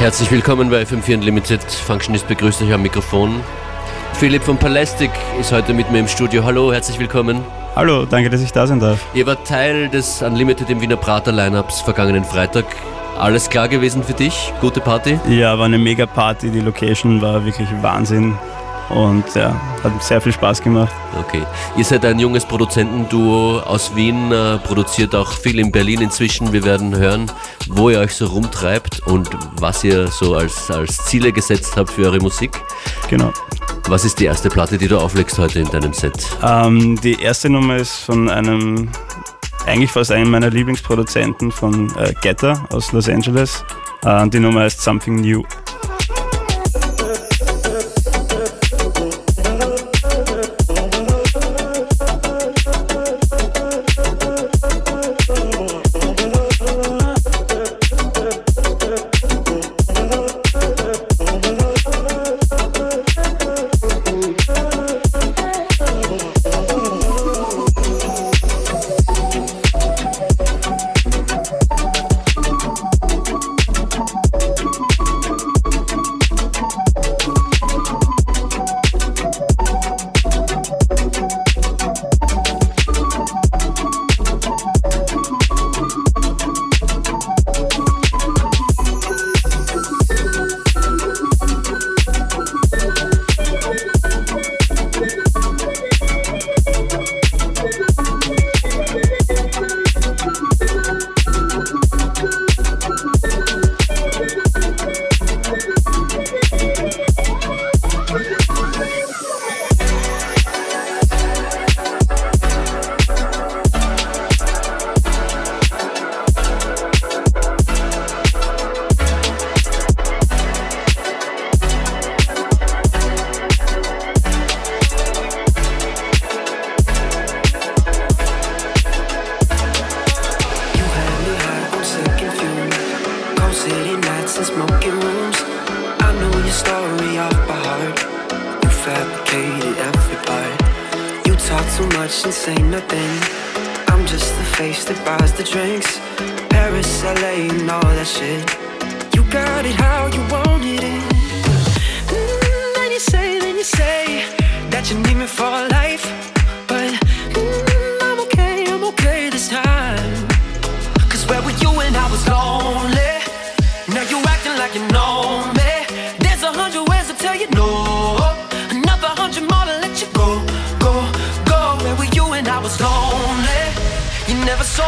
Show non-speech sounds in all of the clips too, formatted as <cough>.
Herzlich willkommen bei FM4 Unlimited. Functionist begrüßt euch am Mikrofon. Philipp von Palastic ist heute mit mir im Studio. Hallo, herzlich willkommen. Hallo, danke, dass ich da sein darf. Ihr wart Teil des Unlimited im Wiener Prater Lineups vergangenen Freitag. Alles klar gewesen für dich? Gute Party? Ja, war eine mega Party. Die Location war wirklich Wahnsinn. Und ja, hat sehr viel Spaß gemacht. Okay. Ihr seid ein junges Produzentenduo aus Wien, äh, produziert auch viel in Berlin inzwischen. Wir werden hören, wo ihr euch so rumtreibt und was ihr so als, als Ziele gesetzt habt für eure Musik. Genau. Was ist die erste Platte, die du auflegst heute in deinem Set? Ähm, die erste Nummer ist von einem, eigentlich fast einem meiner Lieblingsproduzenten von äh, Getter aus Los Angeles. Äh, die Nummer heißt Something New.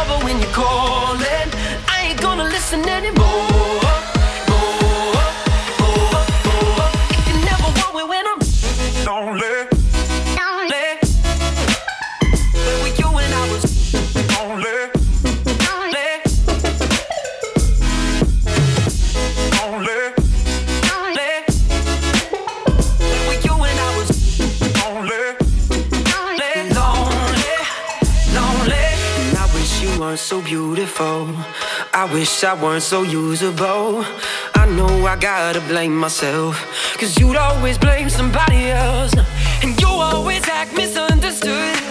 number when you're calling. I ain't gonna listen anymore. Weren't so usable. I know I gotta blame myself. Cause you'd always blame somebody else. And you always act misunderstood.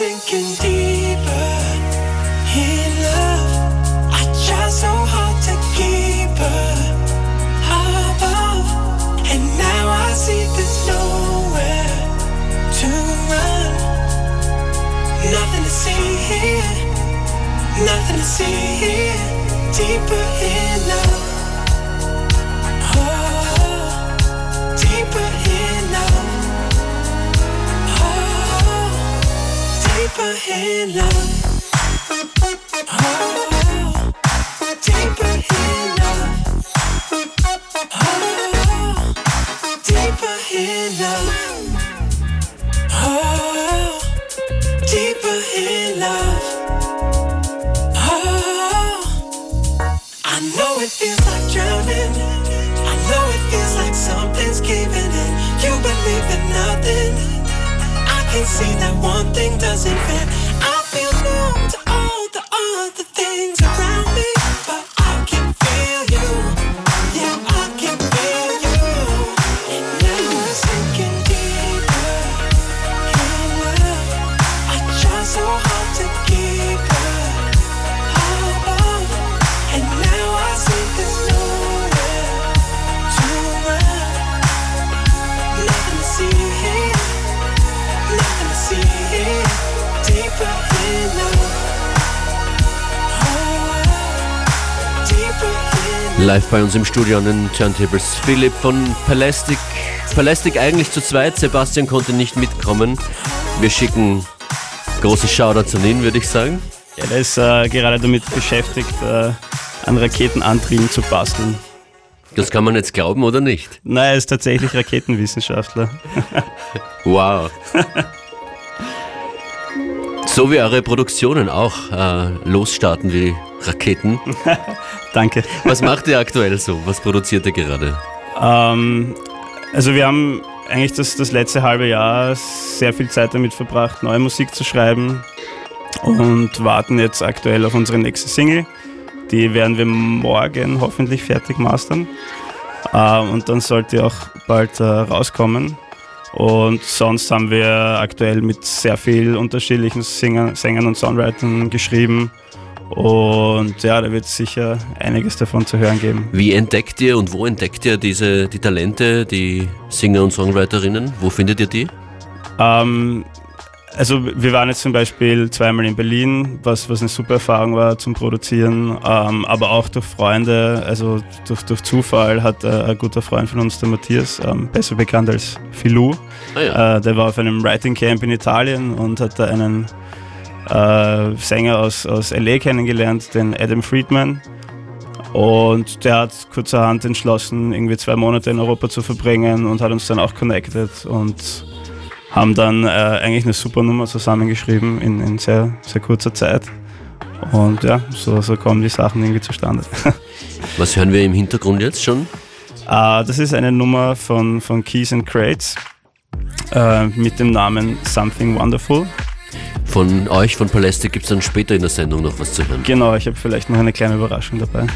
Sinking deeper in love. I try so hard to keep her above, and now I see there's nowhere to run. Nothing to see here, nothing to see here. Deeper in love. Something's giving in. You believe in nothing. I can see that one thing doesn't fit. I feel numb to all the other things around me, Live bei uns im Studio an den Turntables Philipp von Palastic. Palastic eigentlich zu zweit, Sebastian konnte nicht mitkommen. Wir schicken große Shoutouts an ihn, würde ich sagen. Ja, der ist äh, gerade damit beschäftigt, äh, an Raketenantrieben zu basteln. Das kann man jetzt glauben oder nicht? Nein, er ist tatsächlich Raketenwissenschaftler. Wow. <laughs> So wie eure Produktionen auch äh, losstarten wie Raketen. <laughs> Danke. Was macht ihr aktuell so? Was produziert ihr gerade? Ähm, also wir haben eigentlich das, das letzte halbe Jahr sehr viel Zeit damit verbracht, neue Musik zu schreiben und warten jetzt aktuell auf unsere nächste Single. Die werden wir morgen hoffentlich fertig mastern. Ähm, und dann sollte auch bald äh, rauskommen. Und sonst haben wir aktuell mit sehr viel unterschiedlichen Sängern, Sängern und Songwritern geschrieben. Und ja, da wird es sicher einiges davon zu hören geben. Wie entdeckt ihr und wo entdeckt ihr diese, die Talente, die Singer und Songwriterinnen? Wo findet ihr die? Ähm, also wir waren jetzt zum Beispiel zweimal in Berlin, was, was eine super Erfahrung war zum Produzieren, ähm, aber auch durch Freunde, also durch, durch Zufall hat äh, ein guter Freund von uns, der Matthias, ähm, besser bekannt als Filou, Ah ja. äh, der war auf einem Writing Camp in Italien und hat da einen äh, Sänger aus, aus LA kennengelernt, den Adam Friedman. Und der hat kurzerhand entschlossen, irgendwie zwei Monate in Europa zu verbringen und hat uns dann auch connected und haben dann äh, eigentlich eine super Nummer zusammengeschrieben in, in sehr, sehr kurzer Zeit. Und ja, so, so kommen die Sachen irgendwie zustande. <laughs> Was hören wir im Hintergrund jetzt schon? äh, das ist eine Nummer von, von Keys and Crates äh, mit dem Namen Something Wonderful. Von euch, von Paläste, gibt es dann später in der Sendung noch was zu hören. Genau, ich habe vielleicht noch eine kleine Überraschung dabei.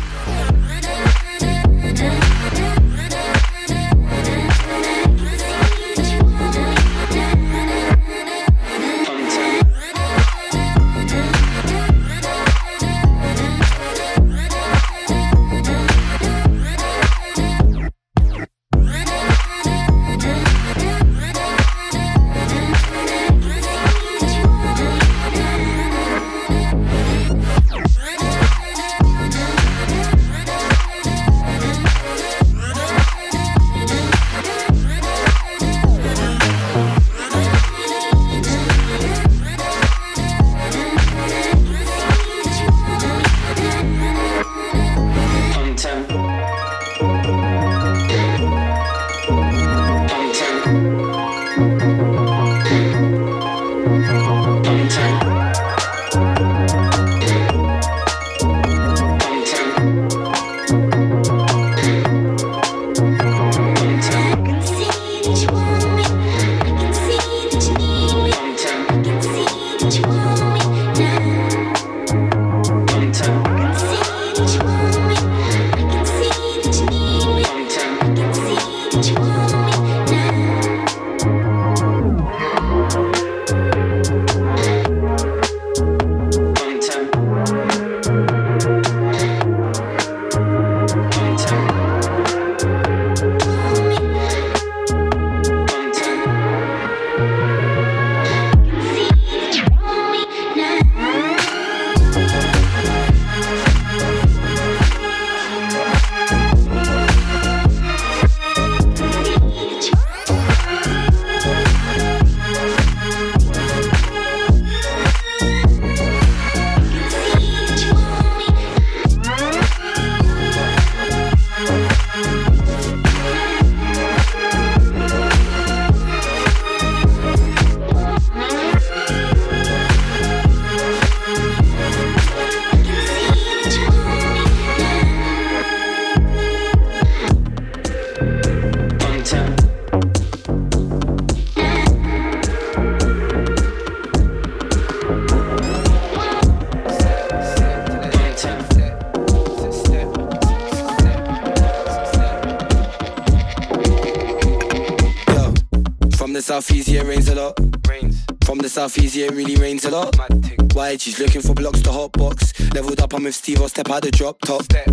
had a drop top. Step.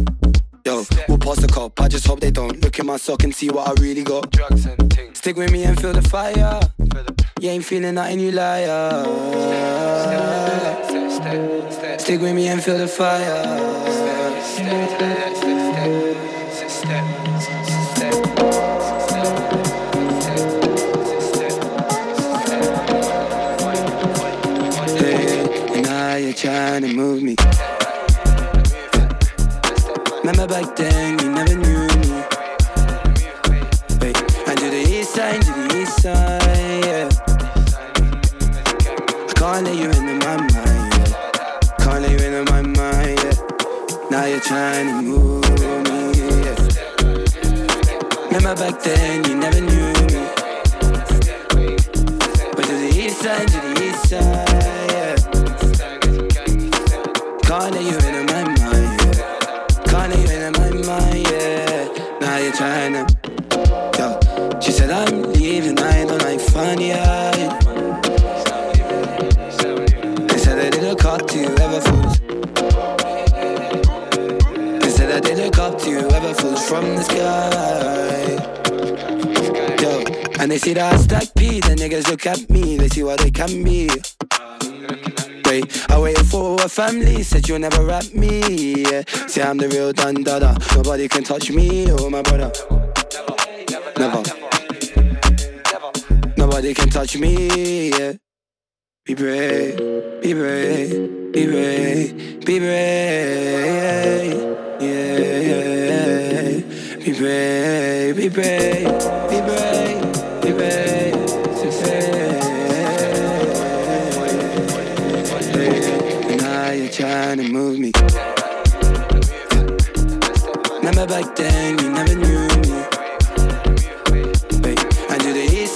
Yo, Step. we'll pass the cup. I just hope they don't look in my sock and see what I really got. Drugs and things. Stick with me and feel the fire. Feel the... You ain't feeling nothing, you liar. Step. Stick with me and feel the fire. touch me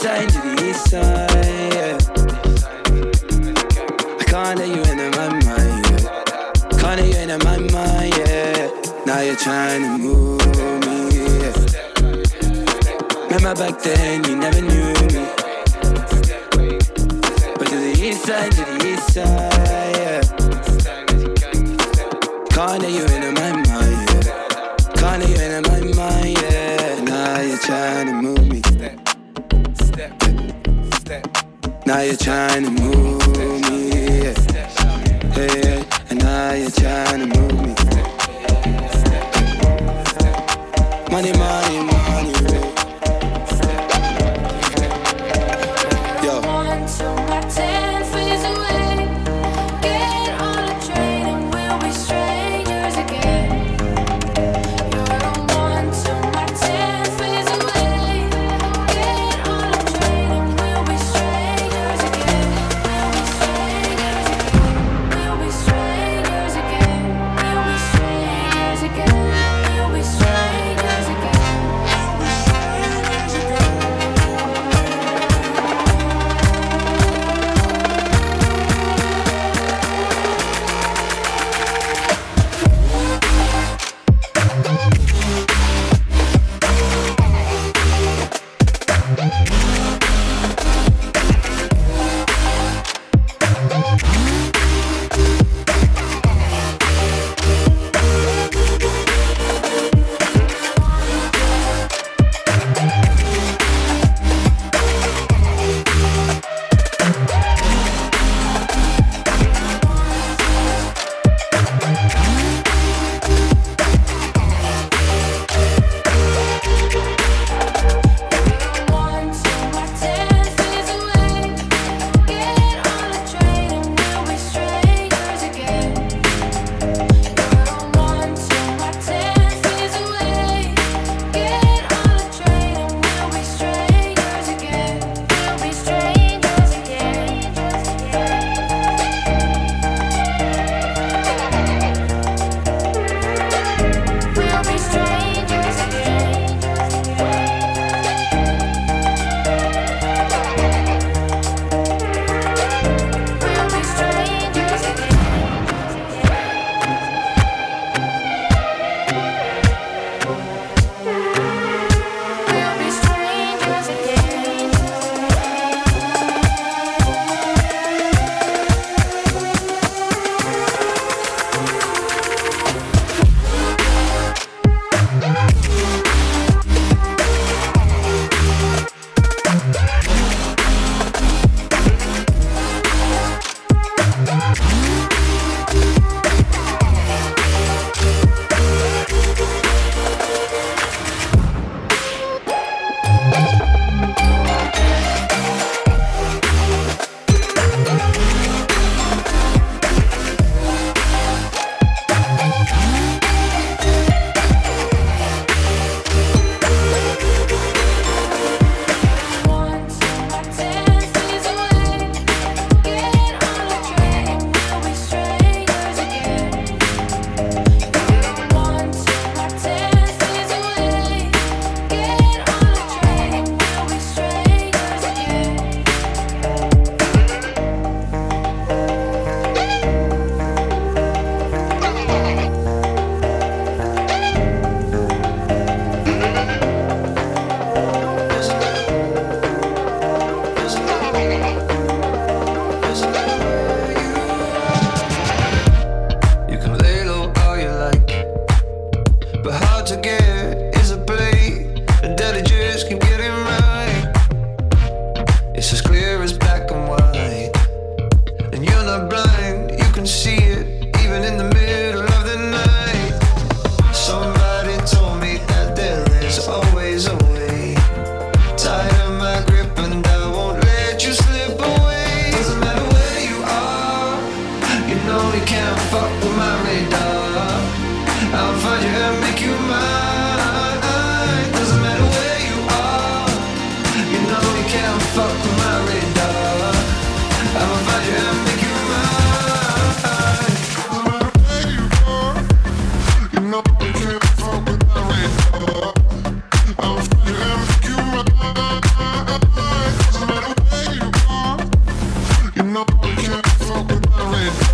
side to the east side. Yeah. I can't let you into my mind. Yeah. Can't let you into my mind. Yeah. Now you're trying to move me. Yeah. Remember back then you never knew me. But to the east side, to the east side. Now you're trying to move.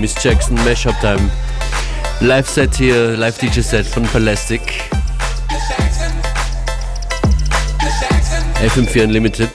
Miss Jackson, Mashup Time. Live-Set hier, Live-DJ-Set von Palastic. FM4 Unlimited.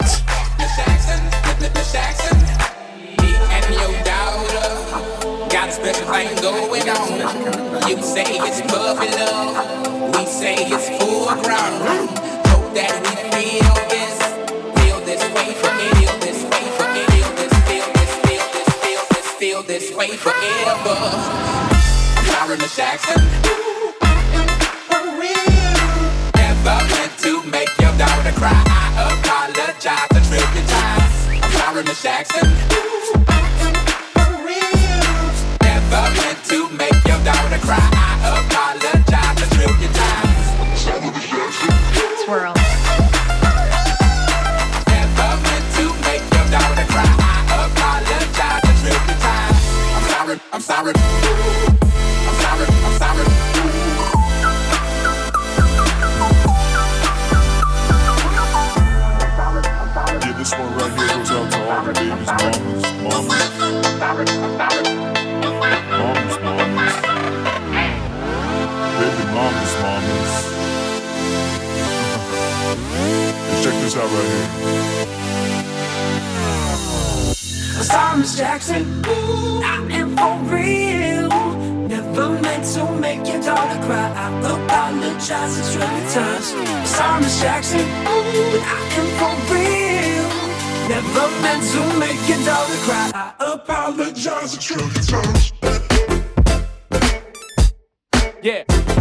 apologize a trillion times. Sorry, Miss Jackson, but I am for real. Never meant to make your daughter cry. I apologize a trillion times. Yeah.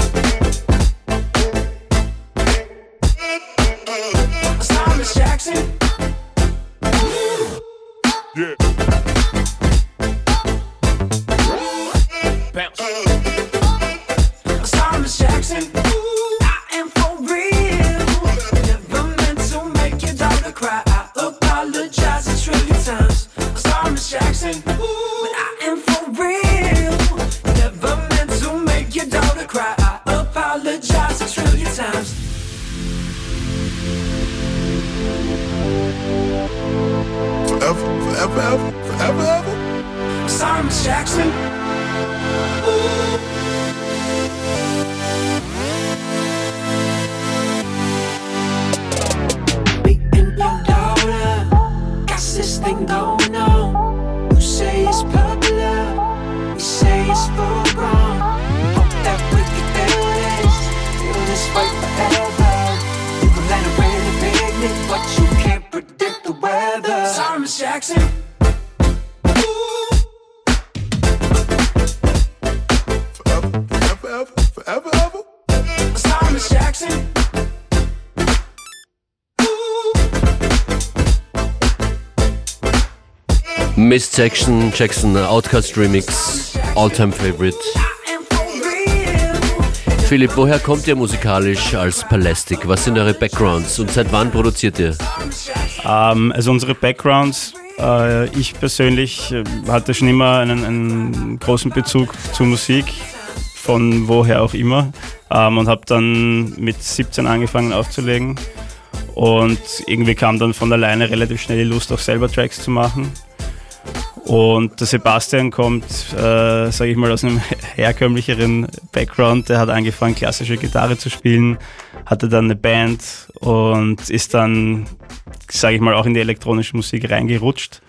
Miss Jackson, Jackson, Outcast Remix, All-Time Favorite. Philipp, woher kommt ihr musikalisch als Palastic? Was sind eure Backgrounds und seit wann produziert ihr? Ähm, also unsere Backgrounds, äh, ich persönlich äh, hatte schon immer einen, einen, großen Bezug zur Musik, von woher auch immer, ähm, und habe dann mit 17 angefangen aufzulegen. Und irgendwie kam dann von alleine relativ schnell die Lust, auch selber Tracks zu machen. Und der Sebastian kommt, äh, sage ich mal, aus einem <laughs> herkömmlicheren Background. Der hat angefangen, klassische Gitarre zu spielen, hatte dann eine Band und ist dann, sage ich mal, auch in die elektronische Musik reingerutscht.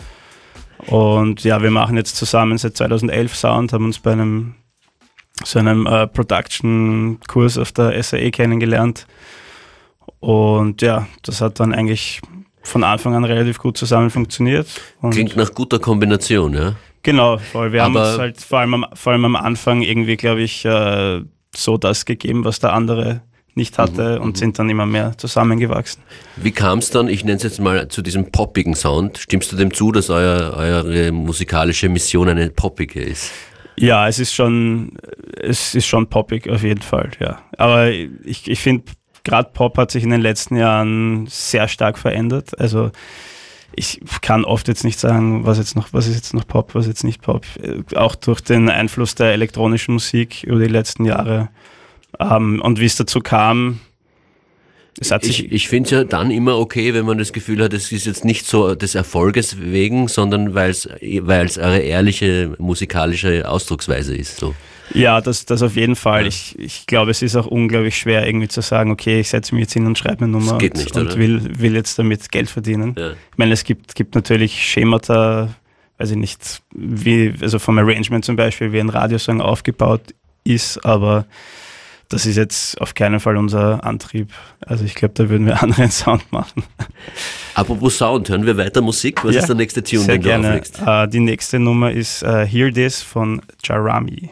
Und ja, wir machen jetzt zusammen seit 2011 Sound, haben uns bei einem so einem äh, Production-Kurs auf der SAE kennengelernt. Und ja, das hat dann eigentlich von Anfang an relativ gut zusammen funktioniert. Klingt nach guter Kombination, ja? Genau, voll. Wir Aber haben uns halt vor allem am, vor allem am Anfang irgendwie, glaube ich, äh, so das gegeben, was der andere nicht hatte mhm, und mhm. sind dann immer mehr zusammengewachsen. Wie kam es dann, ich nenne es jetzt mal, zu diesem poppigen Sound? Stimmst du dem zu, dass euer, eure musikalische Mission eine poppige ist? Ja, es ist schon, es ist schon poppig auf jeden Fall, ja. Aber ich, ich finde, gerade Pop hat sich in den letzten Jahren sehr stark verändert. Also ich kann oft jetzt nicht sagen, was jetzt noch, was ist jetzt noch Pop, was ist jetzt nicht Pop. Auch durch den Einfluss der elektronischen Musik über die letzten Jahre. Ähm, und wie es dazu kam, ich, ich finde es ja dann immer okay, wenn man das Gefühl hat, es ist jetzt nicht so des Erfolges wegen, sondern weil es eure ehrliche musikalische Ausdrucksweise ist. So. Ja, das, das auf jeden Fall. Ja. Ich, ich glaube, es ist auch unglaublich schwer, irgendwie zu sagen, okay, ich setze mich jetzt hin und schreibe eine Nummer und, nicht, und will, will jetzt damit Geld verdienen. Ja. Ich meine, es gibt, gibt natürlich Schemata, weiß ich nicht, wie, also vom Arrangement zum Beispiel, wie ein Radiosong aufgebaut ist, aber das ist jetzt auf keinen Fall unser Antrieb. Also ich glaube, da würden wir <laughs> anderen Sound machen. Apropos Sound, hören wir weiter Musik? Was ja, ist der nächste Tune, sehr den gerne. du auflegst? Uh, die nächste Nummer ist uh, Hear This von Jarami.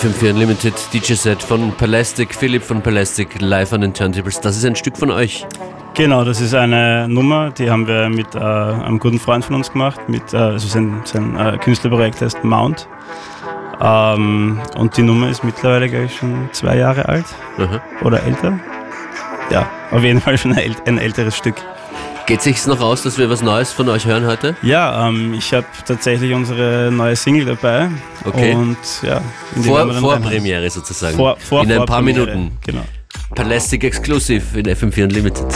FM4 Unlimited DJ-Set von Palastic, Philipp von Palastic, live an den Turntables. Das ist ein Stück von euch. Genau, das ist eine Nummer, die haben wir mit äh, einem guten Freund von uns gemacht. Mit, äh, also sein, sein äh, Künstlerprojekt heißt Mount. Ähm, und die Nummer ist mittlerweile, glaube ich, schon zwei Jahre alt. Aha. Oder älter. Ja, auf jeden Fall schon ein, ein älteres Stück. Geht sich's noch aus, dass wir was Neues von euch hören heute? Ja, ähm, ich habe tatsächlich unsere neue Single dabei. Okay. Und ja, in Vor, Vorpremiere sozusagen. Vor, vor in ein paar Minuten. Genau. Palastic Exclusive in FM4 Unlimited.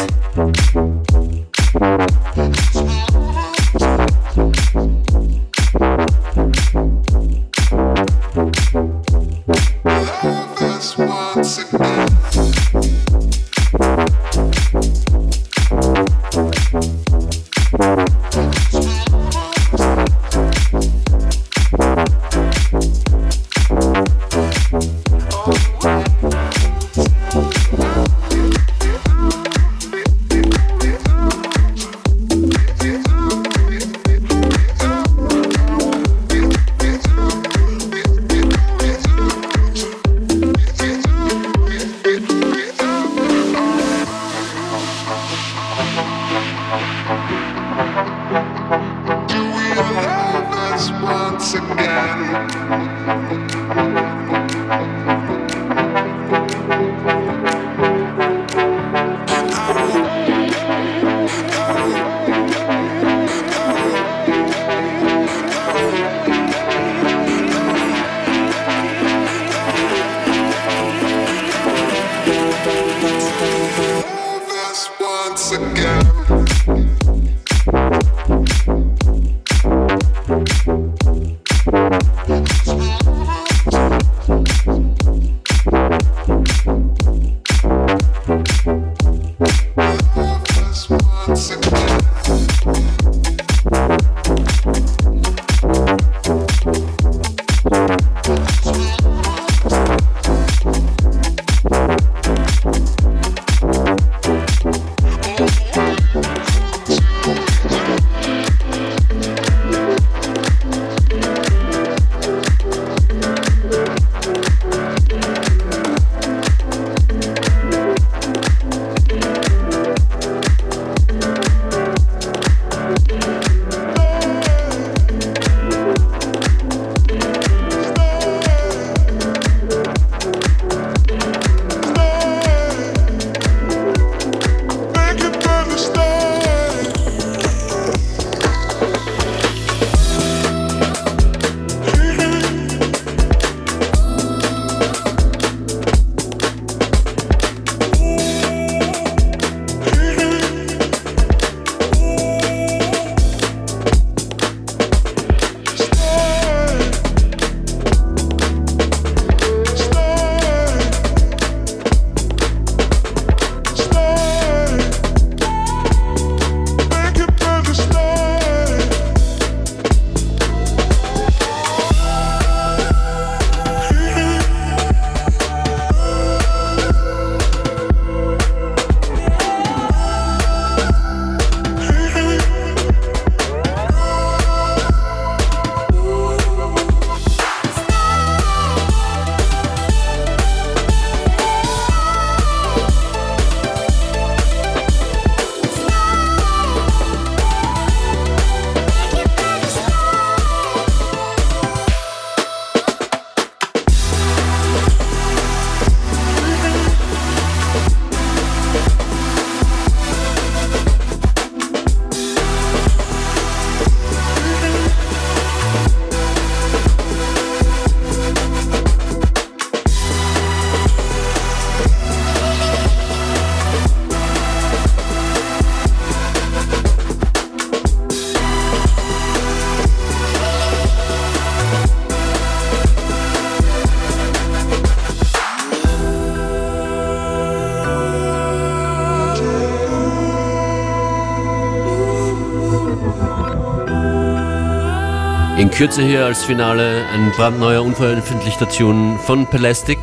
In Kürze hier als Finale ein brandneuer, unveröffentlichter Tune von Pelastic.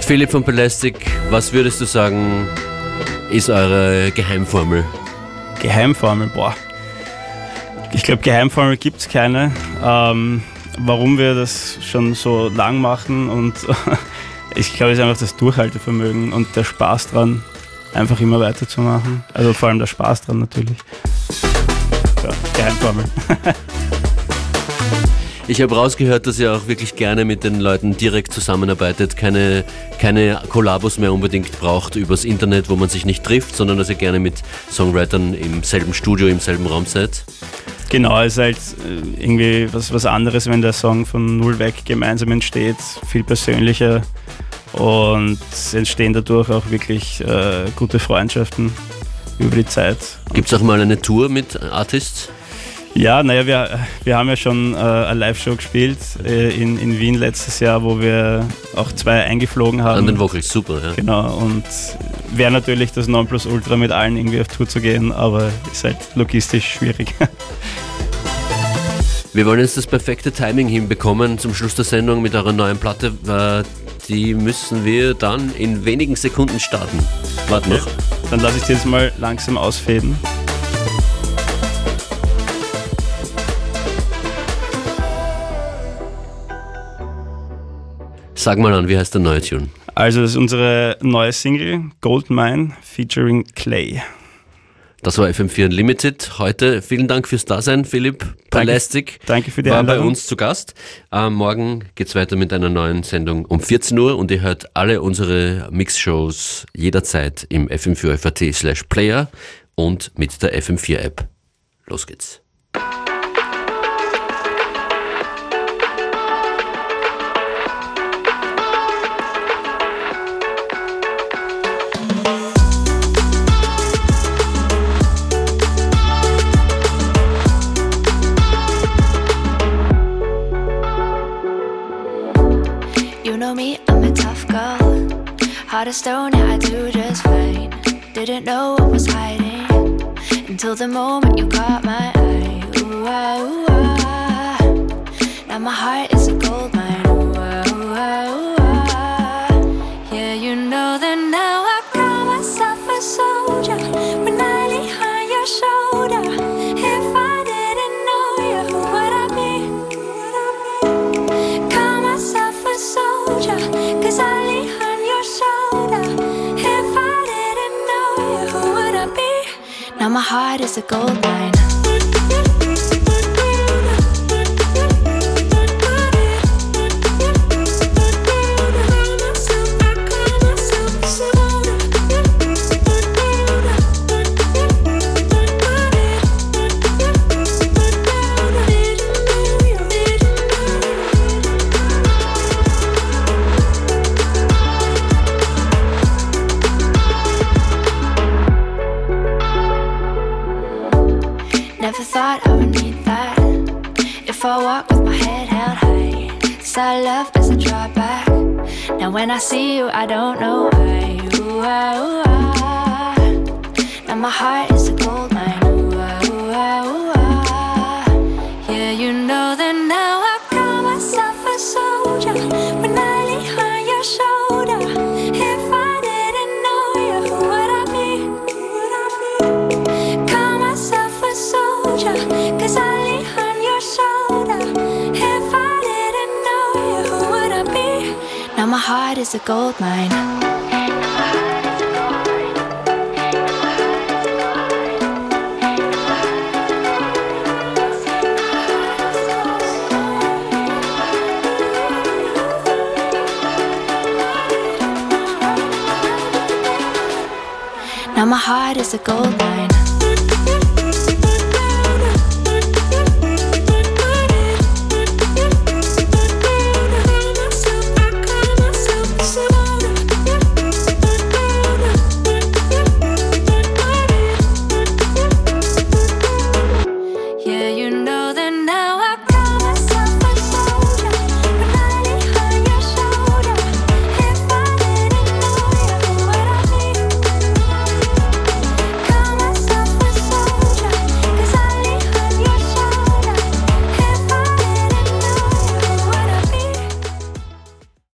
Philipp von Pelastic, was würdest du sagen, ist eure Geheimformel? Geheimformel, boah. Ich glaube, Geheimformel gibt es keine. Ähm, warum wir das schon so lang machen und <laughs> ich glaube, es ist einfach das Durchhaltevermögen und der Spaß dran, einfach immer weiterzumachen. Also vor allem der Spaß dran natürlich. Ja, Geheimformel. <laughs> Ich habe rausgehört, dass ihr auch wirklich gerne mit den Leuten direkt zusammenarbeitet, keine, keine Kollabos mehr unbedingt braucht übers Internet, wo man sich nicht trifft, sondern dass ihr gerne mit Songwritern im selben Studio, im selben Raum seid. Genau, es ist halt äh, irgendwie was, was anderes, wenn der Song von null weg gemeinsam entsteht, viel persönlicher und es entstehen dadurch auch wirklich äh, gute Freundschaften über die Zeit. Gibt es auch mal eine Tour mit Artists? Ja, naja, wir, wir haben ja schon äh, eine Live-Show gespielt äh, in, in Wien letztes Jahr, wo wir auch zwei eingeflogen haben. An den Vocals, super, ja. Genau, und wäre natürlich das Nonplusultra mit allen irgendwie auf Tour zu gehen, aber ist halt logistisch schwierig. <laughs> Wir wollen jetzt das perfekte Timing hinbekommen zum Schluss der Sendung mit eurer neuen Platte. Die müssen wir dann in wenigen Sekunden starten. Warte noch. Dann lasse ich die jetzt mal langsam ausfäden. Sag mal an, wie heißt der neue Tune? Also das ist unsere neue Single Goldmine featuring Clay. Das war FM4 Unlimited. Heute vielen Dank fürs Dasein, Philipp Palästik. Danke für die War bei Einladung. uns zu Gast. Äh, morgen geht's weiter mit einer neuen Sendung um 14 Uhr und ihr hört alle unsere Mix-Shows jederzeit im FM4 slash Player und mit der FM4 App. Los geht's. Heart of stone, yeah, I do just fine. Didn't know what was hiding until the moment you caught my eye. Ooh, ah, ooh, ah. Now my heart is a gold mine. My heart is a gold mine. Sad love as I draw back. Now when I see you, I don't know why. Ooh, ah, ooh, ah. Now my heart is a gold heart is a gold mine. Now my heart is a gold mine.